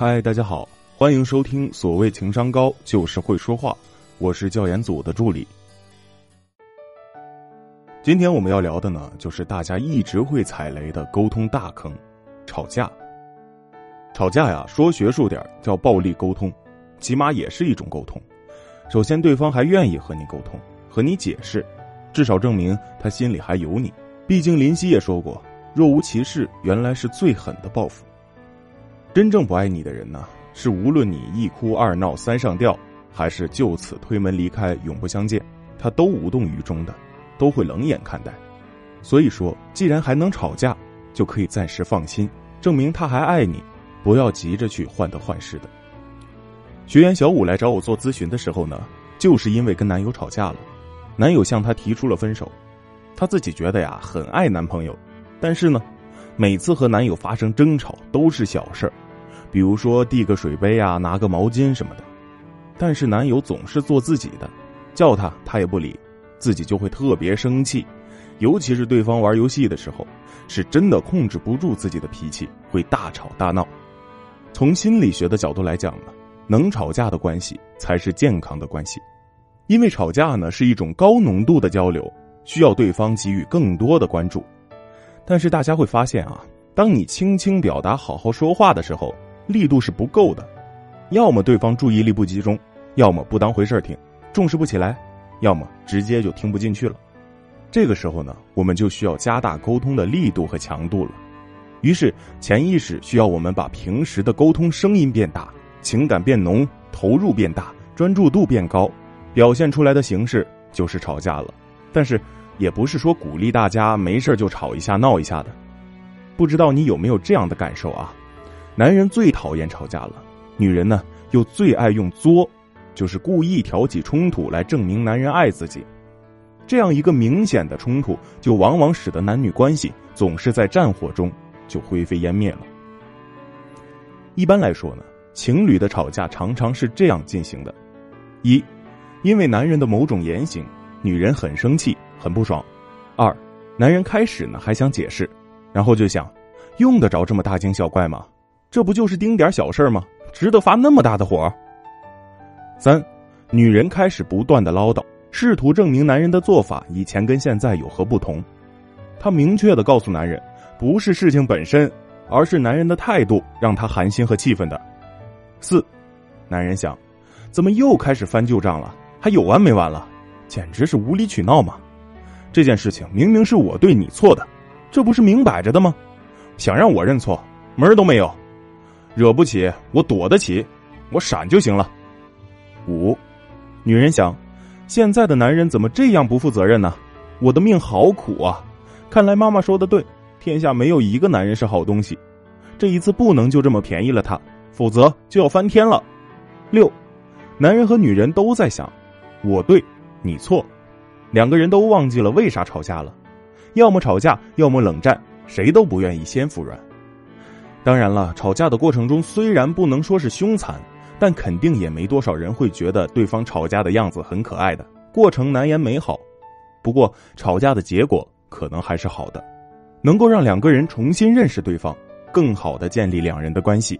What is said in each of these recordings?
嗨，大家好，欢迎收听。所谓情商高，就是会说话。我是教研组的助理。今天我们要聊的呢，就是大家一直会踩雷的沟通大坑——吵架。吵架呀，说学术点叫暴力沟通，起码也是一种沟通。首先，对方还愿意和你沟通，和你解释，至少证明他心里还有你。毕竟林夕也说过：“若无其事，原来是最狠的报复。”真正不爱你的人呢，是无论你一哭二闹三上吊，还是就此推门离开永不相见，他都无动于衷的，都会冷眼看待。所以说，既然还能吵架，就可以暂时放心，证明他还爱你，不要急着去患得患失的。学员小五来找我做咨询的时候呢，就是因为跟男友吵架了，男友向她提出了分手，她自己觉得呀很爱男朋友，但是呢。每次和男友发生争吵都是小事儿，比如说递个水杯啊、拿个毛巾什么的，但是男友总是做自己的，叫他他也不理，自己就会特别生气，尤其是对方玩游戏的时候，是真的控制不住自己的脾气，会大吵大闹。从心理学的角度来讲呢，能吵架的关系才是健康的关系，因为吵架呢是一种高浓度的交流，需要对方给予更多的关注。但是大家会发现啊，当你轻轻表达、好好说话的时候，力度是不够的，要么对方注意力不集中，要么不当回事儿听，重视不起来，要么直接就听不进去了。这个时候呢，我们就需要加大沟通的力度和强度了。于是潜意识需要我们把平时的沟通声音变大，情感变浓，投入变大，专注度变高，表现出来的形式就是吵架了。但是。也不是说鼓励大家没事就吵一下闹一下的，不知道你有没有这样的感受啊？男人最讨厌吵架了，女人呢又最爱用作，就是故意挑起冲突来证明男人爱自己。这样一个明显的冲突，就往往使得男女关系总是在战火中就灰飞烟灭了。一般来说呢，情侣的吵架常常是这样进行的：一，因为男人的某种言行，女人很生气。很不爽，二，男人开始呢还想解释，然后就想，用得着这么大惊小怪吗？这不就是丁点小事吗？值得发那么大的火？三，女人开始不断的唠叨，试图证明男人的做法以前跟现在有何不同。她明确的告诉男人，不是事情本身，而是男人的态度让她寒心和气愤的。四，男人想，怎么又开始翻旧账了？还有完没完了？简直是无理取闹嘛！这件事情明明是我对你错的，这不是明摆着的吗？想让我认错，门儿都没有。惹不起我躲得起，我闪就行了。五，女人想，现在的男人怎么这样不负责任呢？我的命好苦啊！看来妈妈说的对，天下没有一个男人是好东西。这一次不能就这么便宜了他，否则就要翻天了。六，男人和女人都在想，我对，你错。两个人都忘记了为啥吵架了，要么吵架，要么冷战，谁都不愿意先服软。当然了，吵架的过程中虽然不能说是凶残，但肯定也没多少人会觉得对方吵架的样子很可爱的，过程难言美好。不过，吵架的结果可能还是好的，能够让两个人重新认识对方，更好的建立两人的关系。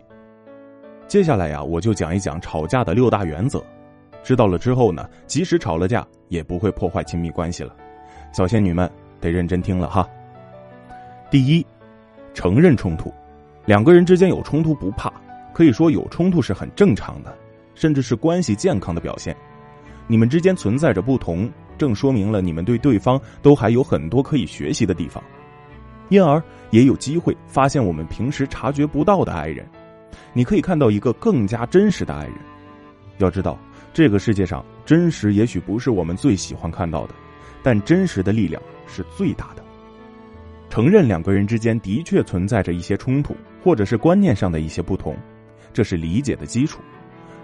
接下来呀，我就讲一讲吵架的六大原则。知道了之后呢，即使吵了架，也不会破坏亲密关系了。小仙女们得认真听了哈。第一，承认冲突，两个人之间有冲突不怕，可以说有冲突是很正常的，甚至是关系健康的表现。你们之间存在着不同，正说明了你们对对方都还有很多可以学习的地方，因而也有机会发现我们平时察觉不到的爱人。你可以看到一个更加真实的爱人。要知道。这个世界上，真实也许不是我们最喜欢看到的，但真实的力量是最大的。承认两个人之间的确存在着一些冲突，或者是观念上的一些不同，这是理解的基础。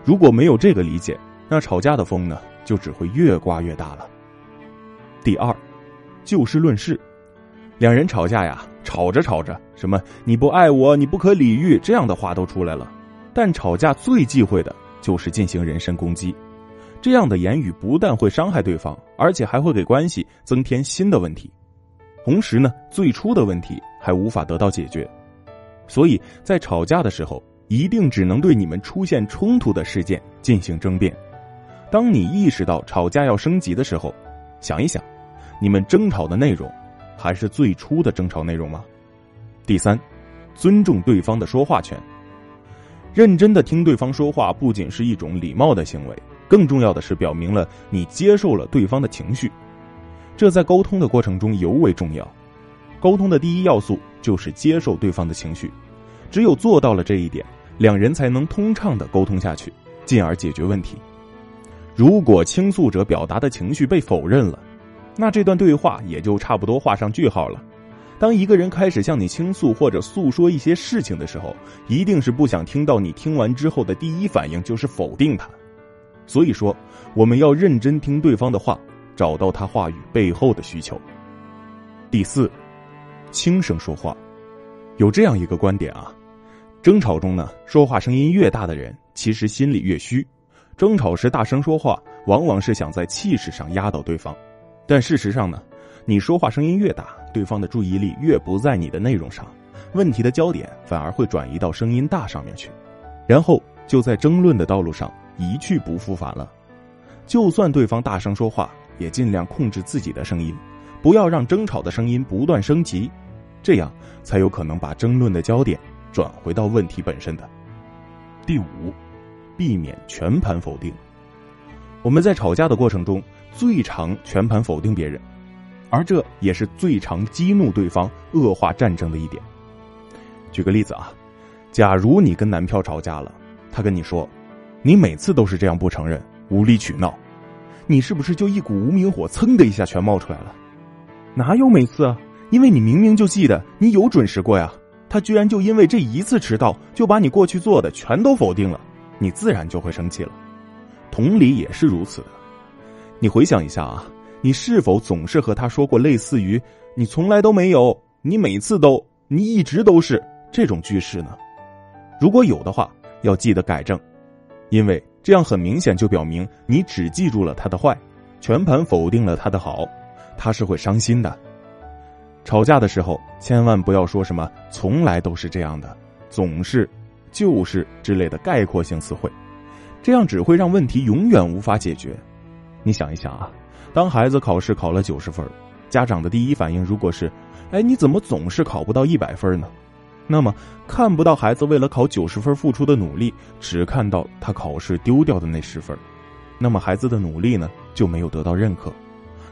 如果没有这个理解，那吵架的风呢，就只会越刮越大了。第二，就事论事，两人吵架呀，吵着吵着，什么你不爱我，你不可理喻这样的话都出来了，但吵架最忌讳的。就是进行人身攻击，这样的言语不但会伤害对方，而且还会给关系增添新的问题。同时呢，最初的问题还无法得到解决。所以在吵架的时候，一定只能对你们出现冲突的事件进行争辩。当你意识到吵架要升级的时候，想一想，你们争吵的内容还是最初的争吵内容吗？第三，尊重对方的说话权。认真的听对方说话，不仅是一种礼貌的行为，更重要的是表明了你接受了对方的情绪。这在沟通的过程中尤为重要。沟通的第一要素就是接受对方的情绪，只有做到了这一点，两人才能通畅的沟通下去，进而解决问题。如果倾诉者表达的情绪被否认了，那这段对话也就差不多画上句号了。当一个人开始向你倾诉或者诉说一些事情的时候，一定是不想听到你听完之后的第一反应就是否定他。所以说，我们要认真听对方的话，找到他话语背后的需求。第四。轻声说话，有这样一个观点啊，争吵中呢，说话声音越大的人，其实心里越虚。争吵时大声说话，往往是想在气势上压倒对方，但事实上呢，你说话声音越大，对方的注意力越不在你的内容上，问题的焦点反而会转移到声音大上面去，然后就在争论的道路上一去不复返了。就算对方大声说话，也尽量控制自己的声音，不要让争吵的声音不断升级。这样才有可能把争论的焦点转回到问题本身的。第五，避免全盘否定。我们在吵架的过程中最常全盘否定别人，而这也是最常激怒对方、恶化战争的一点。举个例子啊，假如你跟男票吵架了，他跟你说：“你每次都是这样不承认，无理取闹。”你是不是就一股无名火噌的一下全冒出来了？哪有每次啊？因为你明明就记得你有准时过呀，他居然就因为这一次迟到就把你过去做的全都否定了，你自然就会生气了。同理也是如此。你回想一下啊，你是否总是和他说过类似于“你从来都没有”“你每次都”“你一直都是”这种句式呢？如果有的话，要记得改正，因为这样很明显就表明你只记住了他的坏，全盘否定了他的好，他是会伤心的。吵架的时候，千万不要说什么“从来都是这样的”“总是”“就是”之类的概括性词汇，这样只会让问题永远无法解决。你想一想啊，当孩子考试考了九十分，家长的第一反应如果是“哎，你怎么总是考不到一百分呢？”那么看不到孩子为了考九十分付出的努力，只看到他考试丢掉的那十分，那么孩子的努力呢就没有得到认可。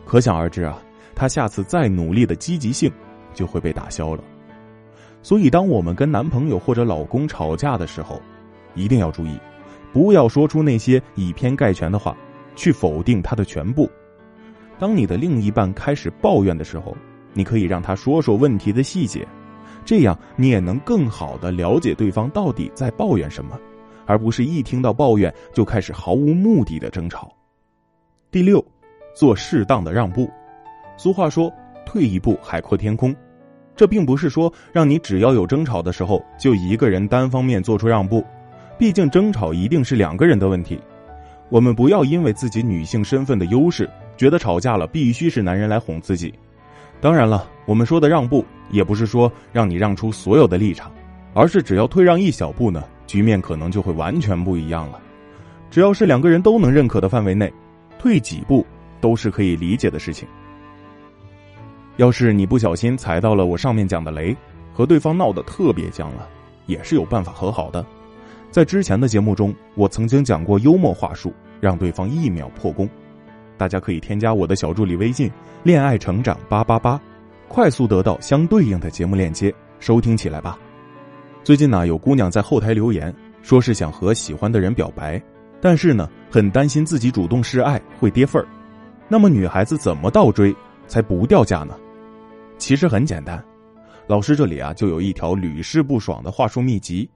可想而知啊。他下次再努力的积极性就会被打消了，所以当我们跟男朋友或者老公吵架的时候，一定要注意，不要说出那些以偏概全的话，去否定他的全部。当你的另一半开始抱怨的时候，你可以让他说说问题的细节，这样你也能更好的了解对方到底在抱怨什么，而不是一听到抱怨就开始毫无目的的争吵。第六，做适当的让步。俗话说：“退一步，海阔天空。”这并不是说让你只要有争吵的时候就一个人单方面做出让步，毕竟争吵一定是两个人的问题。我们不要因为自己女性身份的优势，觉得吵架了必须是男人来哄自己。当然了，我们说的让步也不是说让你让出所有的立场，而是只要退让一小步呢，局面可能就会完全不一样了。只要是两个人都能认可的范围内，退几步都是可以理解的事情。要是你不小心踩到了我上面讲的雷，和对方闹得特别僵了，也是有办法和好的。在之前的节目中，我曾经讲过幽默话术，让对方一秒破功。大家可以添加我的小助理微信“恋爱成长八八八”，快速得到相对应的节目链接，收听起来吧。最近呢，有姑娘在后台留言，说是想和喜欢的人表白，但是呢，很担心自己主动示爱会跌份儿。那么女孩子怎么倒追？才不掉价呢，其实很简单，老师这里啊就有一条屡试不爽的话术秘籍，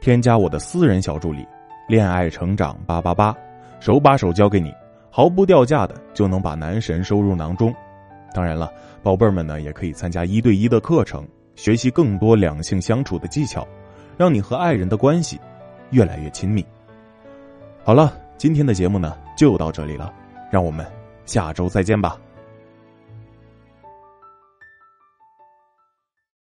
添加我的私人小助理“恋爱成长八八八”，手把手教给你，毫不掉价的就能把男神收入囊中。当然了，宝贝儿们呢也可以参加一对一的课程，学习更多两性相处的技巧，让你和爱人的关系越来越亲密。好了，今天的节目呢就到这里了，让我们下周再见吧。